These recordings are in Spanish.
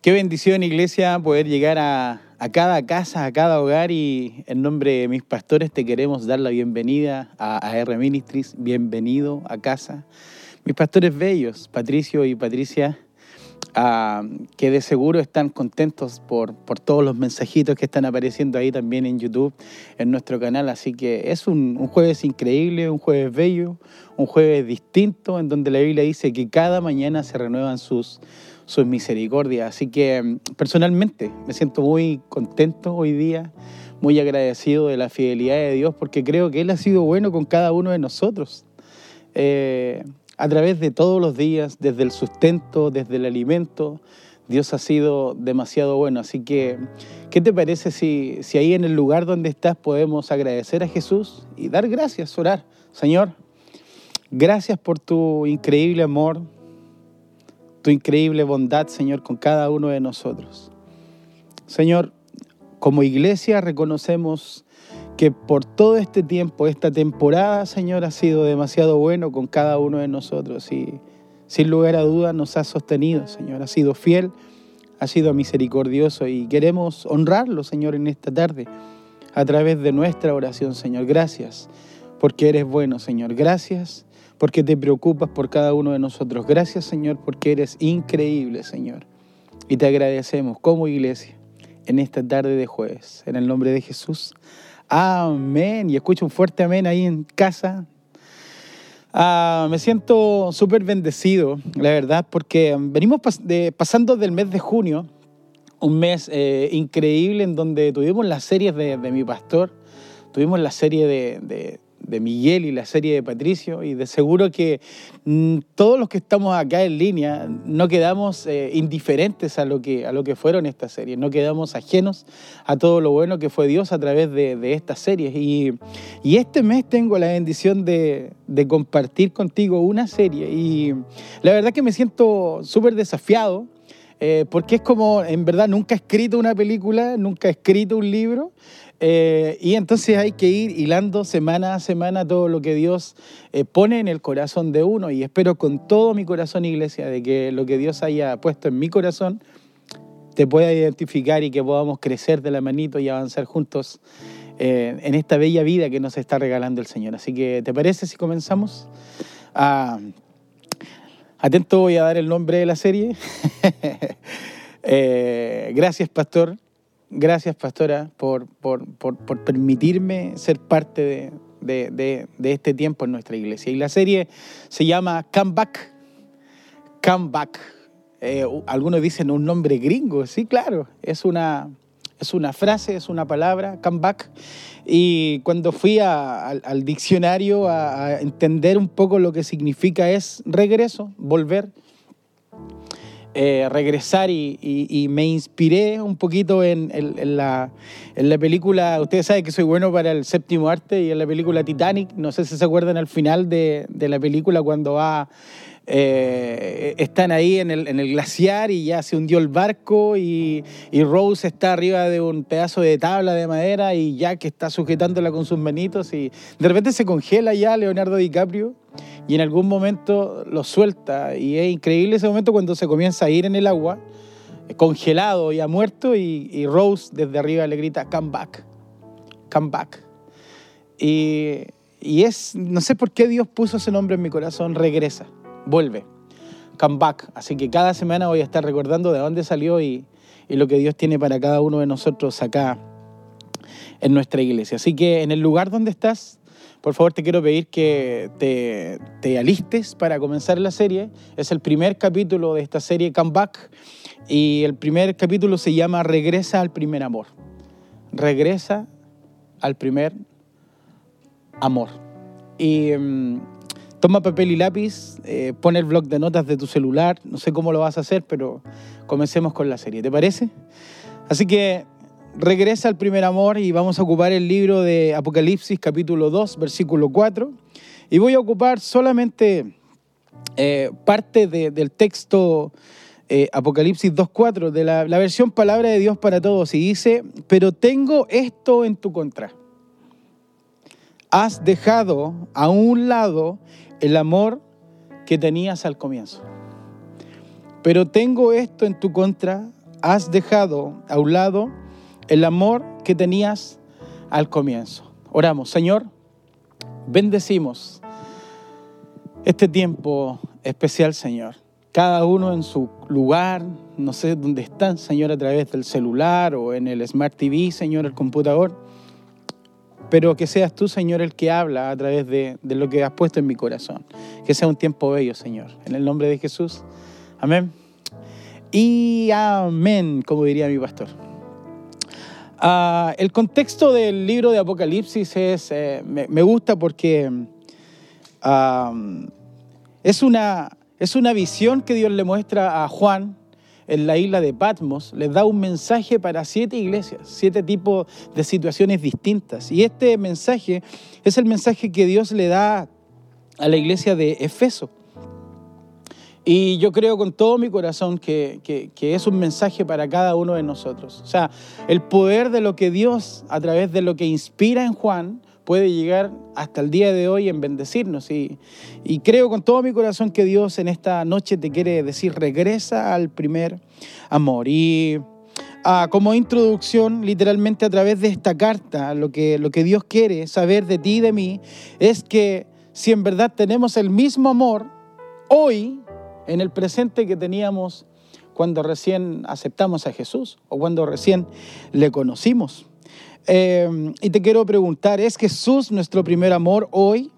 Qué bendición, iglesia, poder llegar a, cada casa, a cada hogar y en nombre de mis pastores te queremos dar la bienvenida a, R Ministries. Bienvenido a casa. Mis pastores bellos, Patricio y Patricia, ah, que de seguro están contentos por, por todos los mensajitos que están apareciendo ahí también en YouTube, en nuestro canal. Así que es un, un jueves increíble, un jueves bello, un jueves distinto, en donde la Biblia dice que cada mañana se renuevan sus su misericordia. Así que mm, personalmente me siento muy contento hoy día, muy agradecido de la fidelidad de Dios, porque creo que Él ha sido bueno con cada uno de nosotros. Eh, a través de todos los días, desde el sustento, desde el alimento, Dios ha sido demasiado bueno. Así que, ¿qué te parece si, si ahí en el lugar donde estás podemos agradecer a Jesús y dar gracias, orar? Señor, gracias por tu increíble amor, tu increíble bondad, Señor, con cada uno de nosotros. Señor, como iglesia reconocemos que por todo este tiempo, esta temporada, Señor, ha sido demasiado bueno con cada uno de nosotros y sin lugar a dudas nos ha sostenido, Señor, ha sido fiel, ha sido misericordioso y queremos honrarlo, Señor, en esta tarde a través de nuestra oración, Señor. Gracias porque eres bueno, Señor. Gracias porque te preocupas por cada uno de nosotros. Gracias Señor porque eres increíble Señor. Y te agradecemos como iglesia en esta tarde de jueves. En el nombre de Jesús. Amén. Y escucho un fuerte amén ahí en casa. Ah, me siento súper bendecido, la verdad, porque venimos pasando del mes de junio, un mes eh, increíble en donde tuvimos las series de, mi pastor, tuvimos la serie de de Miguel y la serie de Patricio y de seguro que mm, todos los que estamos acá en línea no quedamos eh, indiferentes a lo, que, a lo que fueron estas series, no quedamos ajenos a todo lo bueno que fue Dios a través de, estas series. Y, este mes tengo la bendición de, compartir contigo una serie y la verdad que me siento súper desafiado. Eh, porque es como, en verdad, nunca he escrito una película, nunca he escrito un libro, eh, y entonces hay que ir hilando semana a semana todo lo que Dios eh, pone en el corazón de uno. Y espero con todo mi corazón, iglesia, de que lo que Dios haya puesto en mi corazón te pueda identificar y que podamos crecer de la manito y avanzar juntos eh, en esta bella vida que nos está regalando el Señor. Así que, ¿te parece si comenzamos? Ah, atento, voy a dar el nombre de la serie. gracias, pastor. Gracias, pastora, por, por, permitirme ser parte de, este tiempo en nuestra iglesia. Y la serie se llama Come Back. Come Back. Eh, algunos dicen un nombre gringo, sí, claro, es una, es una frase, es una palabra, come back. Y cuando fui al diccionario a, entender un poco lo que significa es regreso, volver, eh, regresar y, me inspiré un poquito en, la, película, ustedes saben que soy bueno para el séptimo arte y en la película Titanic, no sé si se acuerdan al final de, la película cuando va... Eh, están ahí en el, glaciar y ya se hundió el barco y, y, Rose está arriba de un pedazo de tabla de madera y Jack está sujetándola con sus manitos y de repente se congela ya Leonardo DiCaprio y en algún momento lo suelta. Y es increíble ese momento cuando se comienza a ir en el agua, congelado y ha muerto, y, Rose desde arriba le grita, come back, come back. Y, es, no sé por qué Dios puso ese nombre en mi corazón, regresa, vuelve, come back. Así que cada semana voy a estar recordando de dónde salió y, y lo que Dios tiene para cada uno de nosotros acá en nuestra iglesia. Así que en el lugar donde estás, por favor te quiero pedir que te, alistes para comenzar la serie. Es el primer capítulo de esta serie Comeback y el primer capítulo se llama Regresa al primer amor. Regresa al primer amor. Y mm, toma papel y lápiz, eh, pon el blog de notas de tu celular, no sé cómo lo vas a hacer, pero comencemos con la serie, ¿te parece? Así que regresa al primer amor y vamos a ocupar el libro de Apocalipsis capítulo 2, versículo 4. Y voy a ocupar solamente eh, parte del texto eh, Apocalipsis 2.4, de la, la versión Palabra de Dios para Todos. Y dice, pero tengo esto en tu contra. Has dejado a un lado el amor que tenías al comienzo. Pero tengo esto en tu contra, has dejado a un lado el amor que tenías al comienzo. Oramos, Señor, bendecimos este tiempo especial, Señor. Cada uno en su lugar, no sé dónde están, Señor, a través del celular o en el Smart TV, Señor, el computador. Pero que seas tú, Señor, el que habla a través de, de lo que has puesto en mi corazón. Que sea un tiempo bello, Señor. En el nombre de Jesús. Amén. Y amén, como diría mi pastor. Ah, el contexto del libro de Apocalipsis es, eh, me, gusta porque ah, es, una, es una visión que Dios le muestra a Juan en la isla de Patmos, les da un mensaje para siete iglesias, siete tipos de situaciones distintas. Y este mensaje es el mensaje que Dios le da a la iglesia de Efeso. Y yo creo con todo mi corazón que, es un mensaje para cada uno de nosotros. O sea, el poder de lo que Dios, a través de lo que inspira en Juan, puede llegar hasta el día de hoy en bendecirnos. Y, y creo con todo mi corazón que Dios en esta noche te quiere decir, regresa al primer amor. Y ah, como introducción, literalmente a través de esta carta, lo que, lo que Dios quiere saber de ti y de mí es que si en verdad tenemos el mismo amor, hoy en el presente que teníamos cuando recién aceptamos a Jesús o cuando recién le conocimos. Eh, y te quiero preguntar, ¿es Jesús nuestro primer amor hoy?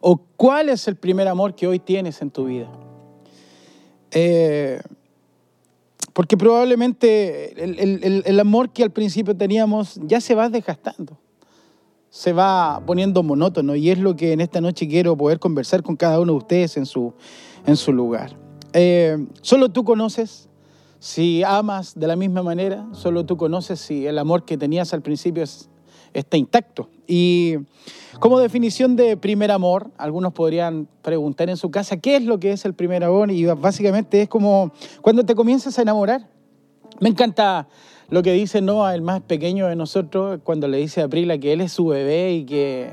¿O cuál es el primer amor que hoy tienes en tu vida? Eh, porque probablemente el, el, amor que al principio teníamos ya se va desgastando, se va poniendo monótono y es lo que en esta noche quiero poder conversar con cada uno de ustedes en su, en su lugar. Eh, solo tú conoces si amas de la misma manera, solo tú conoces si el amor que tenías al principio está intacto. Y como definición de primer amor, algunos podrían preguntar en su casa, ¿qué es lo que es el primer amor? Y básicamente es como cuando te comienzas a enamorar. Me encanta lo que dice Noah, el más pequeño de nosotros, cuando le dice a Prila que él es su bebé y que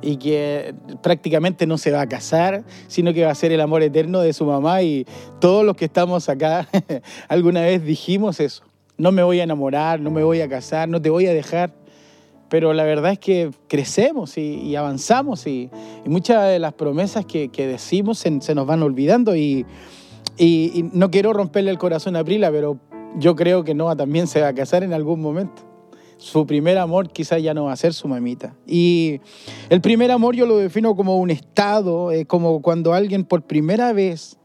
y que prácticamente no se va a casar, sino que va a ser el amor eterno de su mamá y todos los que estamos acá alguna vez dijimos eso. No me voy a enamorar, no me voy a casar, no te voy a dejar. Pero la verdad es que crecemos y, avanzamos y, muchas de las promesas que, decimos se, nos van olvidando y, y, no quiero romperle el corazón a Prila, pero yo creo que Noah también se va a casar en algún momento su primer amor quizás ya no va a ser su mamita. Y el primer amor yo lo defino como un estado, eh, como cuando alguien por primera vez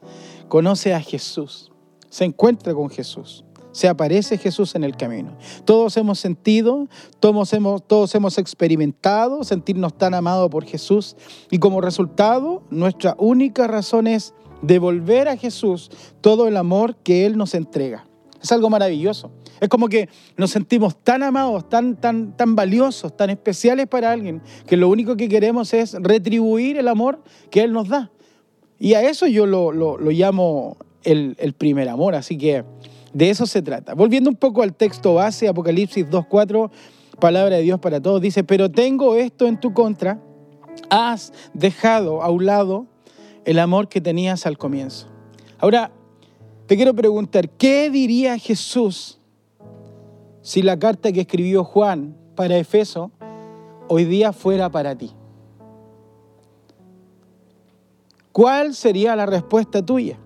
conoce a Jesús, se encuentra con Jesús, se aparece Jesús en el camino. Todos hemos sentido, todos hemos, todos hemos experimentado sentirnos tan amados por Jesús y como resultado nuestra única razón es devolver a Jesús todo el amor que Él nos entrega. Es algo maravilloso. Es como que nos sentimos tan amados, tan, tan, tan valiosos, tan especiales para alguien, que lo único que queremos es retribuir el amor que Él nos da. Y a eso yo lo, llamo el, el, primer amor. Así que de eso se trata. Volviendo un poco al texto base, Apocalipsis 2.4, palabra de Dios para todos, dice, pero tengo esto en tu contra, has dejado a un lado el amor que tenías al comienzo. Ahora, te quiero preguntar, ¿qué diría Jesús si la carta que escribió Juan para Efeso hoy día fuera para ti? ¿Cuál sería la respuesta tuya?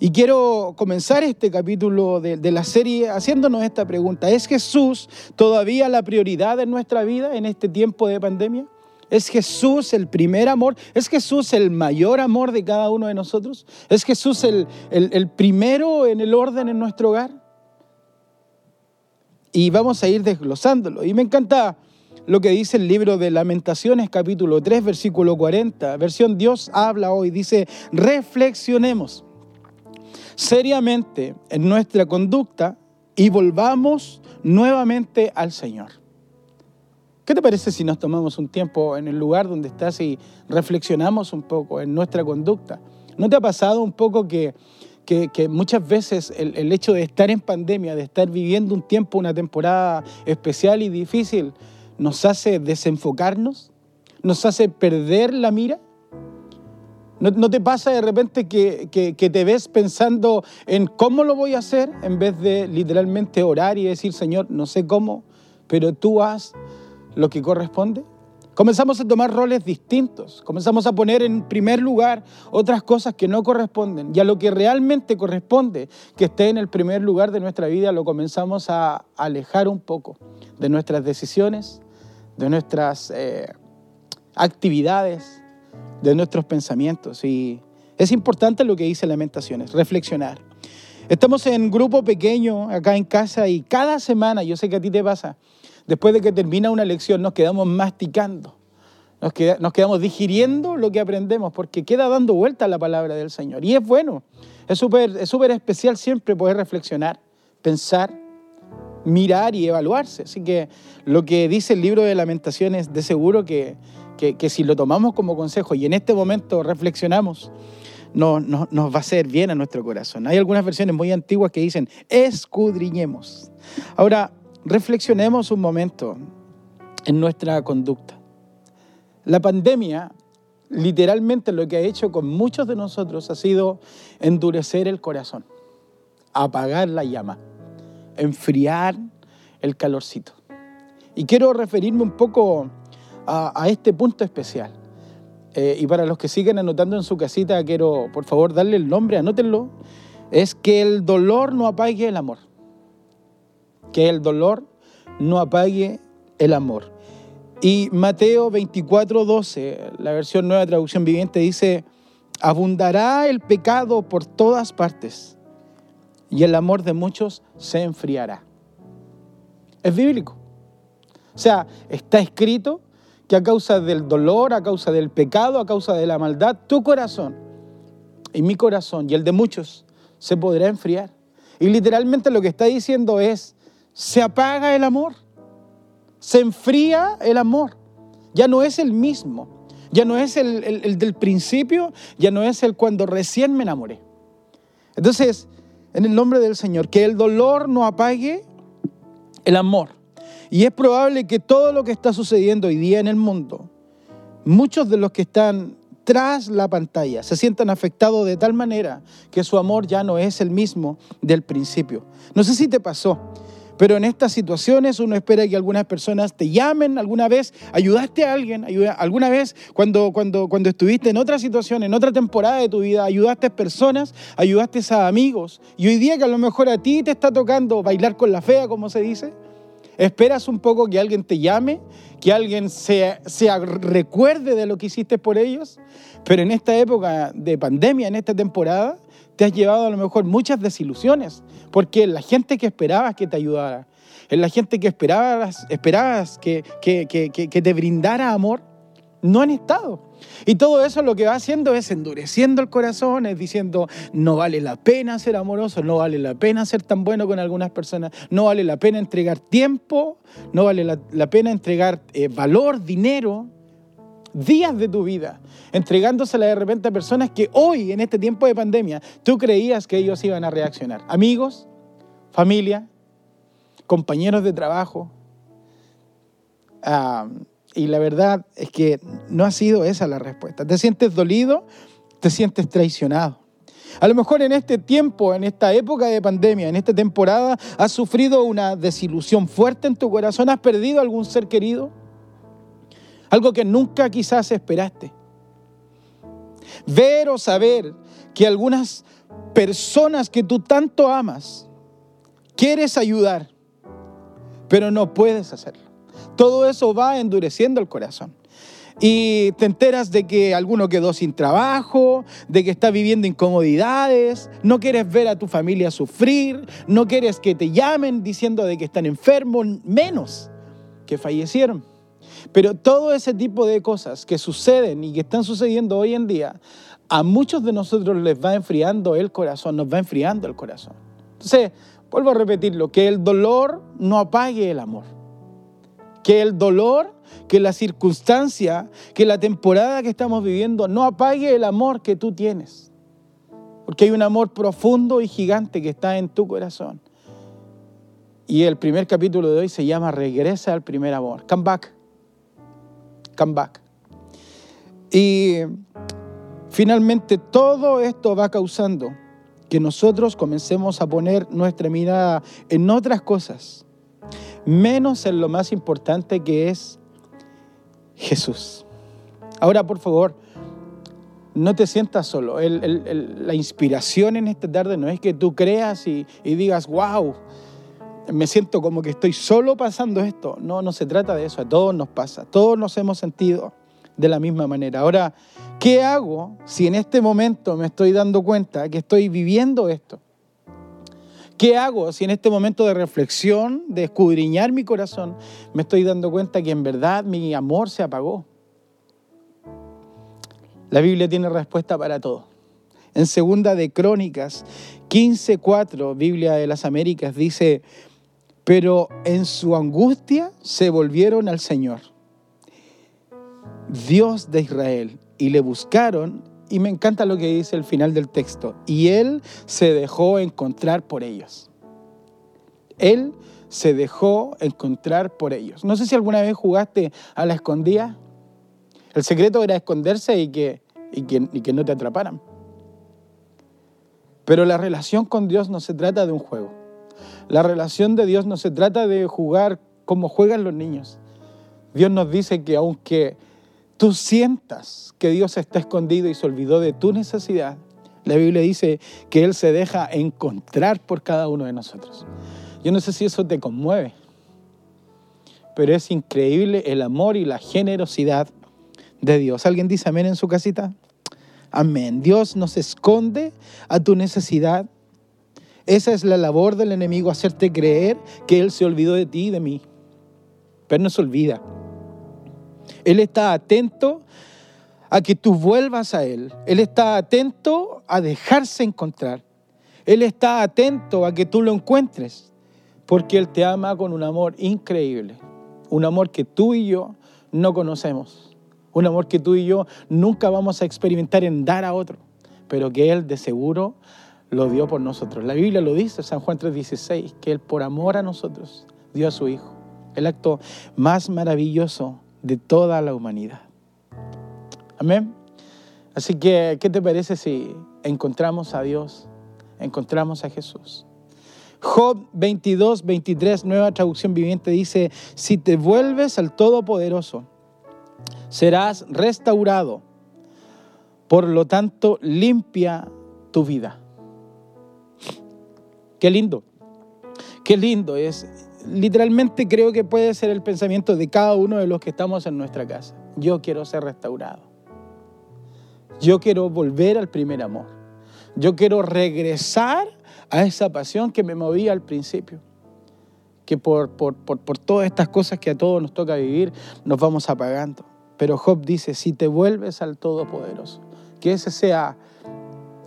Y quiero comenzar este capítulo de, la serie haciéndonos esta pregunta. ¿Es Jesús todavía la prioridad en nuestra vida en este tiempo de pandemia? ¿Es Jesús el primer amor? ¿Es Jesús el mayor amor de cada uno de nosotros? ¿Es Jesús el, el, primero en el orden en nuestro hogar? Y vamos a ir desglosándolo. Y me encanta lo que dice el libro de Lamentaciones, capítulo 3, versículo 40. Versión Dios habla hoy. Dice, reflexionemos seriamente en nuestra conducta y volvamos nuevamente al Señor. ¿Qué te parece si nos tomamos un tiempo en el lugar donde estás y reflexionamos un poco en nuestra conducta? ¿No te ha pasado un poco que, muchas veces el, hecho de estar en pandemia, de estar viviendo un tiempo, una temporada especial y difícil, nos hace desenfocarnos? ¿Nos hace perder la mira? ¿No, te pasa de repente que, que, te ves pensando en cómo lo voy a hacer en vez de literalmente orar y decir, Señor, no sé cómo, pero tú haz lo que corresponde? Comenzamos a tomar roles distintos, comenzamos a poner en primer lugar otras cosas que no corresponden y a lo que realmente corresponde que esté en el primer lugar de nuestra vida lo comenzamos a alejar un poco de nuestras decisiones, de nuestras eh, actividades, de nuestros pensamientos. Y es importante lo que dice Lamentaciones, reflexionar. Estamos en grupo pequeño acá en casa y cada semana, yo sé que a ti te pasa, después de que termina una lección nos quedamos masticando, nos, quedamos digiriendo lo que aprendemos porque queda dando vuelta la palabra del Señor. Y es bueno, es súper es especial siempre poder reflexionar, pensar, mirar y evaluarse. Así que lo que dice el libro de lamentaciones, de seguro que que, si lo tomamos como consejo y en este momento reflexionamos, no, nos va a hacer bien a nuestro corazón. Hay algunas versiones muy antiguas que dicen, escudriñemos. Ahora, reflexionemos un momento en nuestra conducta. La pandemia, literalmente lo que ha hecho con muchos de nosotros ha sido endurecer el corazón, apagar la llama, enfriar el calorcito. Y quiero referirme un poco a, este punto especial. Eh, y para los que siguen anotando en su casita, quiero por favor darle el nombre, anótenlo. Es que el dolor no apague el amor. Que el dolor no apague el amor. Y Mateo 24, 12, la versión nueva traducción viviente, dice, abundará el pecado por todas partes y el amor de muchos se enfriará. Es bíblico. O sea, está escrito que a causa del dolor, a causa del pecado, a causa de la maldad, tu corazón y mi corazón y el de muchos se podrá enfriar. Y literalmente lo que está diciendo es, se apaga el amor, se enfría el amor, ya no es el mismo, ya no es el, el del principio, ya no es el cuando recién me enamoré. Entonces, en el nombre del Señor, que el dolor no apague el amor. Y es probable que todo lo que está sucediendo hoy día en el mundo, muchos de los que están tras la pantalla se sientan afectados de tal manera que su amor ya no es el mismo del principio. No sé si te pasó, pero en estas situaciones uno espera que algunas personas te llamen alguna vez, ayudaste a alguien, alguna vez cuando, cuando, cuando estuviste en otra situación, en otra temporada de tu vida, ayudaste personas, ayudaste a amigos. Y hoy día que a lo mejor a ti te está tocando bailar con la fea, como se dice, Esperas un poco que alguien te llame, que alguien se, recuerde de lo que hiciste por ellos, pero en esta época de pandemia, en esta temporada, te has llevado a lo mejor muchas desilusiones, porque la gente que esperabas que te ayudara, en la gente que esperabas, esperabas que, que te brindara amor, no han estado. Y todo eso lo que va haciendo es endureciendo el corazón, es diciendo, no vale la pena ser amoroso, no vale la pena ser tan bueno con algunas personas, no vale la pena entregar tiempo, no vale la, pena entregar eh, valor, dinero, días de tu vida, entregándosela de repente a personas que hoy, en este tiempo de pandemia, tú creías que ellos iban a reaccionar. Amigos, familia, compañeros de trabajo. Ah, y la verdad es que no ha sido esa la respuesta. Te sientes dolido, te sientes traicionado. A lo mejor en este tiempo, en esta época de pandemia, en esta temporada, has sufrido una desilusión fuerte en tu corazón, has perdido algún ser querido, algo que nunca quizás esperaste. Ver o saber que algunas personas que tú tanto amas, quieres ayudar, pero no puedes hacerlo. Todo eso va endureciendo el corazón. Y te enteras de que alguno quedó sin trabajo, de que está viviendo incomodidades, no quieres ver a tu familia sufrir, no quieres que te llamen diciendo de que están enfermos, menos que fallecieron. Pero todo ese tipo de cosas que suceden y que están sucediendo hoy en día, a muchos de nosotros les va enfriando el corazón, nos va enfriando el corazón. Entonces, vuelvo a repetirlo, que el dolor no apague el amor que el dolor, que la circunstancia, que la temporada que estamos viviendo no apague el amor que tú tienes. Porque hay un amor profundo y gigante que está en tu corazón. Y el primer capítulo de hoy se llama Regresa al primer amor. Come back. Come back. Y Finalmente, todo esto va causando que nosotros comencemos a poner nuestra mirada en otras cosas, menos en lo más importante que es Jesús. Ahora, por favor, no te sientas solo. la inspiración en esta tarde no es que tú creas y, y digas, wow, me siento como que estoy solo pasando esto. No, no se trata de eso, a todos nos pasa, todos nos hemos sentido de la misma manera. Ahora, ¿qué hago si en este momento me estoy dando cuenta que estoy viviendo esto? ¿Qué hago si en este momento de reflexión, de escudriñar mi corazón, me estoy dando cuenta que en verdad mi amor se apagó? La Biblia tiene respuesta para todo. En segunda de Crónicas 15:4, Biblia de las Américas dice, "Pero en su angustia se volvieron al Señor, Dios de Israel, y le buscaron, y me encanta lo que dice el final del texto, y él se dejó encontrar por ellos." Él se dejó encontrar por ellos. No sé si alguna vez jugaste a la escondida. El secreto era esconderse y que, y que, no te atraparan. Pero la relación con Dios no se trata de un juego. La relación de Dios no se trata de jugar como juegan los niños. Dios nos dice que aunque tú sientas que Dios está escondido y se olvidó de tu necesidad, la Biblia dice que Él se deja encontrar por cada uno de nosotros. Yo no sé si eso te conmueve, pero es increíble el amor y la generosidad de Dios. ¿Alguien dice amén en su casita? Amén. Dios nos esconde a tu necesidad. Esa es la labor del enemigo, hacerte creer que Él se olvidó de ti y de mí. Pero no se olvida. Él está atento a que tú vuelvas a Él. Él está atento a dejarse encontrar. Él está atento a que tú lo encuentres. Porque Él te ama con un amor increíble. Un amor que tú y yo no conocemos. Un amor que tú y yo nunca vamos a experimentar en dar a otro, pero que Él de seguro lo dio por nosotros. La Biblia lo dice, San Juan 3:16, que Él por amor a nosotros dio a su Hijo. El acto más maravilloso de toda la humanidad. Amén. Así que, ¿qué te parece si encontramos a Dios, encontramos a Jesús? Job 22, 23, nueva traducción viviente, dice, si te vuelves al Todopoderoso, serás restaurado. Por lo tanto, limpia tu vida. Qué lindo. Qué lindo es. Literalmente creo que puede ser el pensamiento de cada uno de los que estamos en nuestra casa. Yo quiero ser restaurado. Yo quiero volver al primer amor. Yo quiero regresar a esa pasión que me movía al principio. Que por, por, por, por todas estas cosas que a todos nos toca vivir, nos vamos apagando. Pero Job dice, si te vuelves al Todopoderoso, que esa sea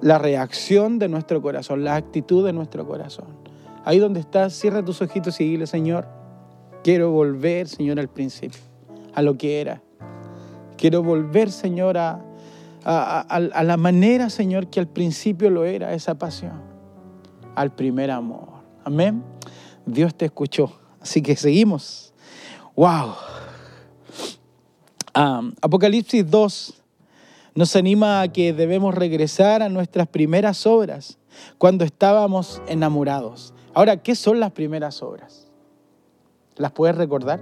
la reacción de nuestro corazón, la actitud de nuestro corazón. Ahí donde estás, cierra tus ojitos y dile, Señor, quiero volver, Señor, al principio, a lo que era. Quiero volver, Señor, a, la manera, Señor, que al principio lo era, esa pasión, al primer amor. Amén. Dios te escuchó. Así que seguimos. ¡Wow! Apocalipsis 2 nos anima a que debemos regresar a nuestras primeras obras cuando estábamos enamorados. Ahora, ¿qué son las primeras obras? ¿Las puedes recordar?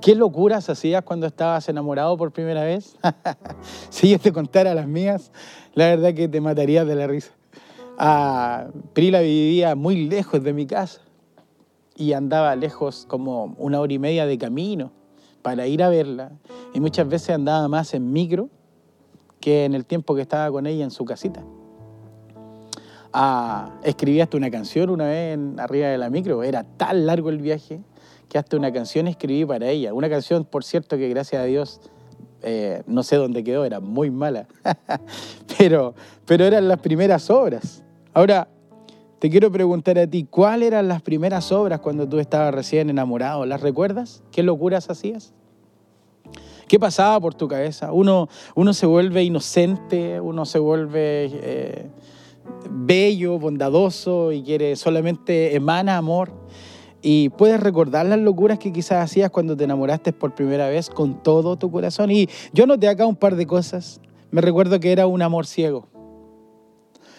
¿Qué locuras hacías cuando estabas enamorado por primera vez? si yo te contara las mías, la verdad que te matarías de la risa. Ah, Prila vivía muy lejos de mi casa y andaba lejos como una hora y media de camino para ir a verla y muchas veces andaba más en micro que en el tiempo que estaba con ella en su casita. Ah, escribí hasta una canción una vez en, arriba de la micro, era tan largo el viaje que hasta una canción escribí para ella. Una canción, por cierto, que gracias a Dios eh, no sé dónde quedó, era muy mala, pero, pero eran las primeras obras. Ahora, te quiero preguntar a ti, ¿cuáles eran las primeras obras cuando tú estabas recién enamorado? ¿Las recuerdas? ¿Qué locuras hacías? ¿Qué pasaba por tu cabeza? Uno, uno se vuelve inocente, uno se vuelve eh, bello, bondadoso y quiere solamente emana amor. Y puedes recordar las locuras que quizás hacías cuando te enamoraste por primera vez con todo tu corazón. Y yo noté acá un par de cosas. me recuerdo que era un amor ciego.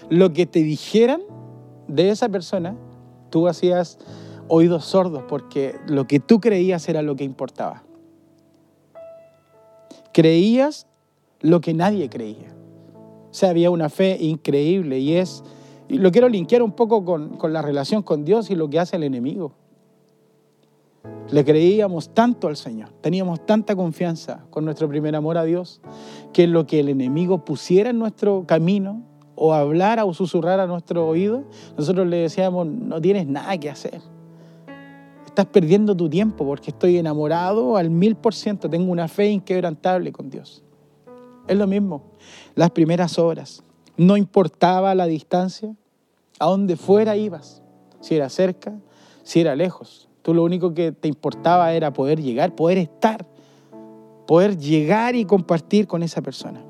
Lo que te dijeran de esa persona, tú hacías oídos sordos porque lo que tú creías era lo que importaba. Creías lo que nadie creía. O sea, había una fe increíble y es, lo quiero linkear un poco con, con la relación con Dios y lo que hace el enemigo. Le creíamos tanto al Señor, teníamos tanta confianza con nuestro primer amor a Dios, que lo que el enemigo pusiera en nuestro camino, o hablara o susurrara a nuestro oído, nosotros le decíamos, no tienes nada que hacer. Estás perdiendo tu tiempo porque estoy enamorado al mil por ciento, tengo una fe inquebrantable con Dios. Es lo mismo, las primeras obras. No importaba la distancia, a donde fuera ibas, si era cerca, si era lejos. Tú lo único que te importaba era poder llegar, poder estar, poder llegar y compartir con esa persona.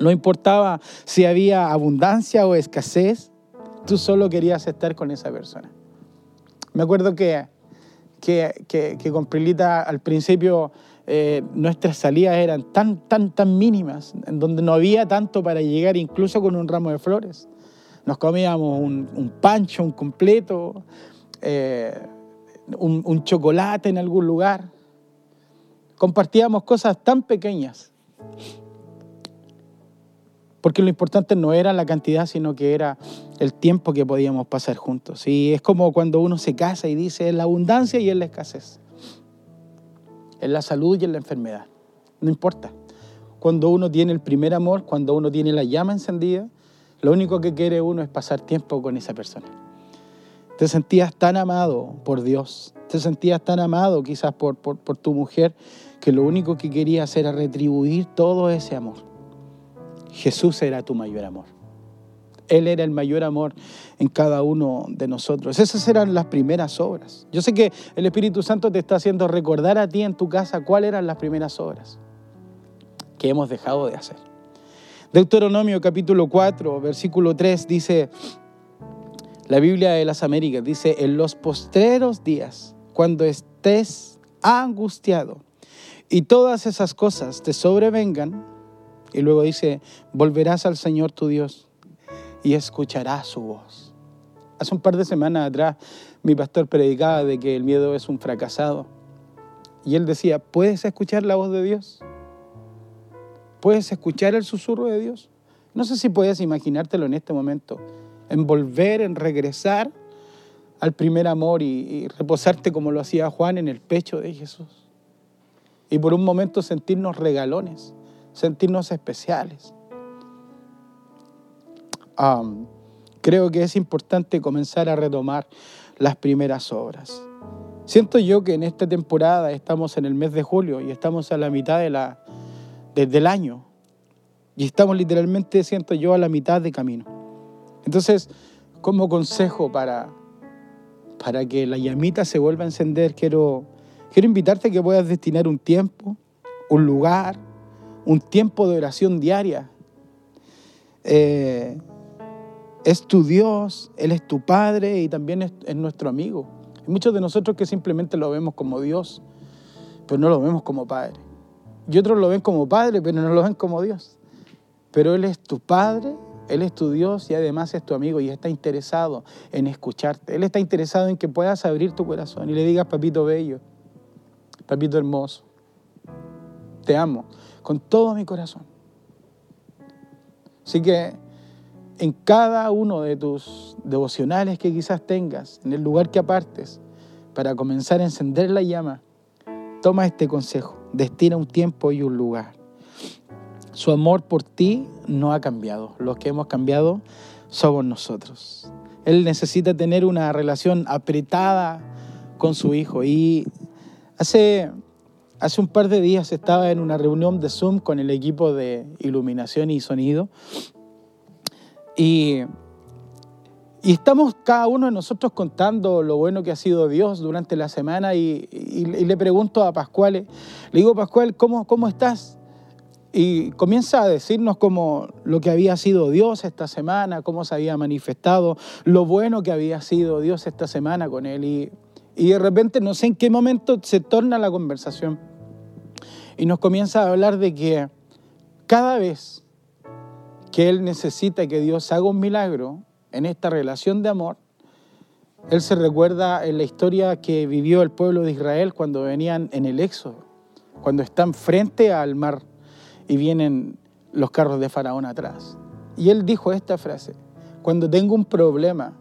No importaba si había abundancia o escasez, tú solo querías estar con esa persona. Me acuerdo que, que, con Prilita al principio eh, nuestras salidas eran tan, tan, tan mínimas, en donde no había tanto para llegar incluso con un ramo de flores. Nos comíamos un, pancho, un completo, eh, un chocolate en algún lugar. Compartíamos cosas tan pequeñas porque lo importante no era la cantidad, sino que era el tiempo que podíamos pasar juntos. Y es como cuando uno se casa y dice, en la abundancia y en la escasez, en la salud y en la enfermedad. No importa. Cuando uno tiene el primer amor, cuando uno tiene la llama encendida, lo único que quiere uno es pasar tiempo con esa persona. Te sentías tan amado por Dios, te sentías tan amado quizás por, por, por tu mujer, que lo único que querías era retribuir todo ese amor. Jesús era tu mayor amor. Él era el mayor amor en cada uno de nosotros. Esas eran las primeras obras. Yo sé que el Espíritu Santo te está haciendo recordar a ti en tu casa cuáles eran las primeras obras que hemos dejado de hacer. Deuteronomio capítulo 4, versículo 3 dice, la Biblia de las Américas dice, en los postreros días, cuando estés angustiado y todas esas cosas te sobrevengan, y luego dice, volverás al Señor tu Dios y escucharás su voz. Hace un par de semanas atrás mi pastor predicaba de que el miedo es un fracasado. Y él decía, ¿puedes escuchar la voz de Dios? ¿Puedes escuchar el susurro de Dios? No sé si puedes imaginártelo en este momento, en volver, en regresar al primer amor y, y reposarte como lo hacía Juan en el pecho de Jesús. Y por un momento sentirnos regalones sentirnos especiales. creo que es importante comenzar a retomar las primeras obras. Siento yo que en esta temporada estamos en el mes de julio y estamos a la mitad de la, del año. Y estamos literalmente, siento yo, a la mitad de camino. Entonces, como consejo para, para que la llamita se vuelva a encender, quiero, quiero invitarte a que puedas destinar un tiempo, un lugar, un tiempo de oración diaria. Eh, es tu Dios, Él es tu Padre y también es, nuestro amigo. Hay muchos de nosotros que simplemente lo vemos como Dios, pero no lo vemos como Padre. Y otros lo ven como Padre, pero no lo ven como Dios. Pero Él es tu Padre, Él es tu Dios y además es tu amigo y está interesado en escucharte. Él está interesado en que puedas abrir tu corazón y le digas, papito bello, papito hermoso, te amo con todo mi corazón. Así que en cada uno de tus devocionales que quizás tengas, en el lugar que apartes, para comenzar a encender la llama, toma este consejo, destina un tiempo y un lugar. Su amor por ti no ha cambiado, los que hemos cambiado somos nosotros. Él necesita tener una relación apretada con su hijo y hace Hace un par de días estaba en una reunión de Zoom con el equipo de iluminación y sonido y, y estamos cada uno de nosotros contando lo bueno que ha sido Dios durante la semana y, le pregunto a Pascual, le digo, Pascual, ¿cómo, cómo estás? Y comienza a decirnos cómo lo que había sido Dios esta semana, cómo se había manifestado, lo bueno que había sido Dios esta semana con él. Y, y de repente no sé en qué momento se torna la conversación y nos comienza a hablar de que cada vez que él necesita que Dios haga un milagro en esta relación de amor, él se recuerda en la historia que vivió el pueblo de Israel cuando venían en el éxodo, cuando están frente al mar y vienen los carros de Faraón atrás. Y él dijo esta frase, cuando tengo un problema,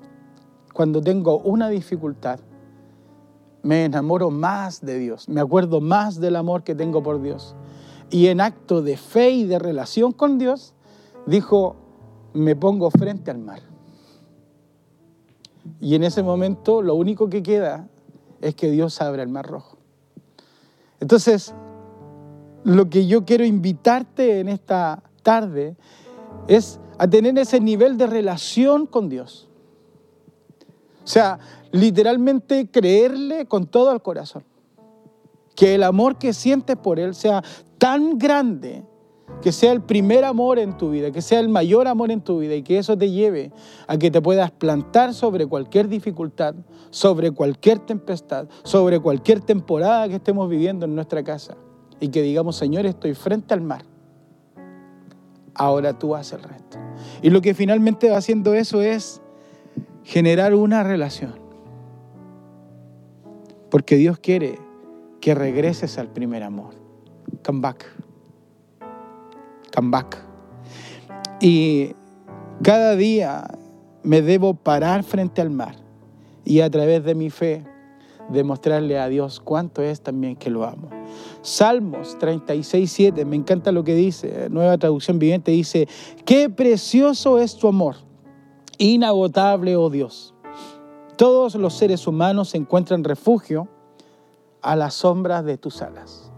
cuando tengo una dificultad, me enamoro más de Dios, me acuerdo más del amor que tengo por Dios. Y en acto de fe y de relación con Dios, dijo, me pongo frente al mar. Y en ese momento lo único que queda es que Dios abra el mar rojo. Entonces, lo que yo quiero invitarte en esta tarde es a tener ese nivel de relación con Dios. O sea, literalmente creerle con todo el corazón. Que el amor que sientes por Él sea tan grande que sea el primer amor en tu vida, que sea el mayor amor en tu vida y que eso te lleve a que te puedas plantar sobre cualquier dificultad, sobre cualquier tempestad, sobre cualquier temporada que estemos viviendo en nuestra casa y que digamos, Señor, estoy frente al mar. Ahora tú haces el resto. Y lo que finalmente va haciendo eso es generar una relación. Porque Dios quiere que regreses al primer amor. Come back. Come back. Y cada día me debo parar frente al mar y a través de mi fe demostrarle a Dios cuánto es también que lo amo. Salmos 36, 7, me encanta lo que dice, nueva traducción viviente, dice, qué precioso es tu amor, inagotable, oh Dios. Todos los seres humanos encuentran refugio a las sombras de tus alas.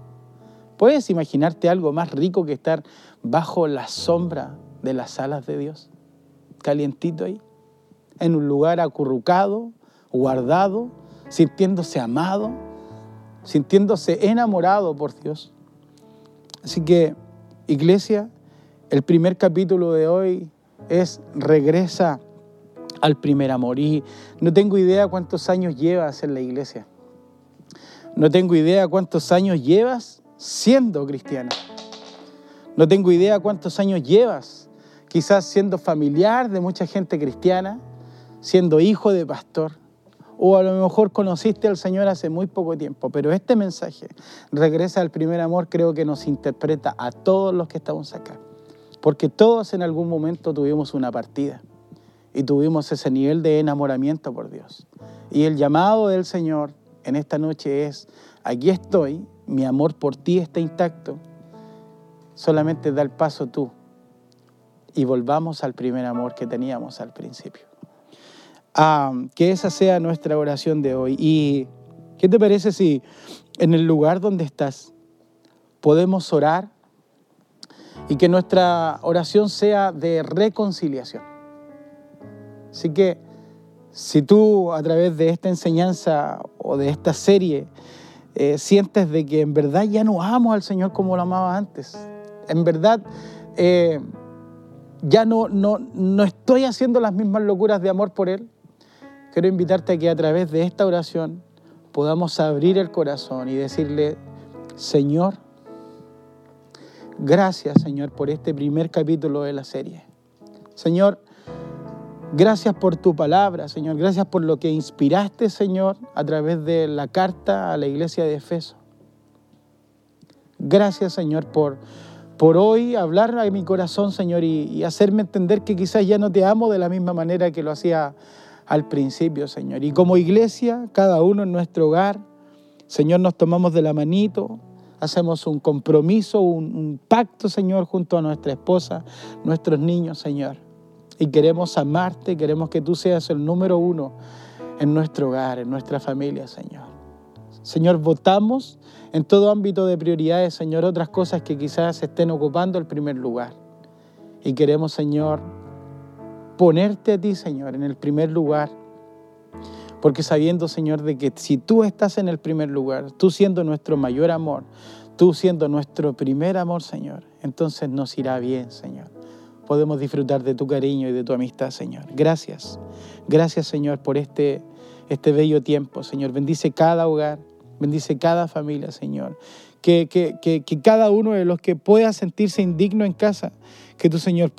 ¿Puedes imaginarte algo más rico que estar bajo la sombra de las alas de Dios? Calientito ahí, en un lugar acurrucado, guardado, sintiéndose amado, sintiéndose enamorado por Dios. Así que, iglesia, el primer capítulo de hoy es regresa al primer amor. Y no tengo idea cuántos años llevas en la iglesia. No tengo idea cuántos años llevas siendo cristiano. No tengo idea cuántos años llevas, quizás siendo familiar de mucha gente cristiana, siendo hijo de pastor, o a lo mejor conociste al Señor hace muy poco tiempo, pero este mensaje, regresa al primer amor, creo que nos interpreta a todos los que estamos acá, porque todos en algún momento tuvimos una partida y tuvimos ese nivel de enamoramiento por Dios. Y el llamado del Señor en esta noche es, aquí estoy, mi amor por ti está intacto, solamente da el paso tú y volvamos al primer amor que teníamos al principio. Ah, que esa sea nuestra oración de hoy. ¿Y qué te parece si en el lugar donde estás podemos orar y que nuestra oración sea de reconciliación? Así que si tú a través de esta enseñanza o de esta serie eh, sientes de que en verdad ya no amo al Señor como lo amaba antes, en verdad eh, ya no, no, no estoy haciendo las mismas locuras de amor por Él, quiero invitarte a que a través de esta oración podamos abrir el corazón y decirle, Señor, gracias Señor por este primer capítulo de la serie. Señor, Gracias por tu palabra, Señor. Gracias por lo que inspiraste, Señor, a través de la carta a la iglesia de Efeso. Gracias, Señor, por, por hoy hablar a mi corazón, Señor, y, hacerme entender que quizás ya no te amo de la misma manera que lo hacía al principio, Señor. Y como iglesia, cada uno en nuestro hogar, Señor, nos tomamos de la manito, hacemos un compromiso, un pacto, Señor, junto a nuestra esposa, nuestros niños, Señor y queremos amarte, queremos que tú seas el número uno en nuestro hogar, en nuestra familia, Señor. Señor, votamos en todo ámbito de prioridades, Señor, otras cosas que quizás estén ocupando el primer lugar. Y queremos, Señor, ponerte a ti, Señor, en el primer lugar. Porque sabiendo, Señor, de que si tú estás en el primer lugar, tú siendo nuestro mayor amor, tú siendo nuestro primer amor, Señor, entonces nos irá bien, Señor podemos disfrutar de tu cariño y de tu amistad, Señor. Gracias. Gracias, Señor, por este, este bello tiempo, Señor. Bendice cada hogar, bendice cada familia, Señor. Que, que, que, que cada uno de los que pueda sentirse indigno en casa, que tu Señor pueda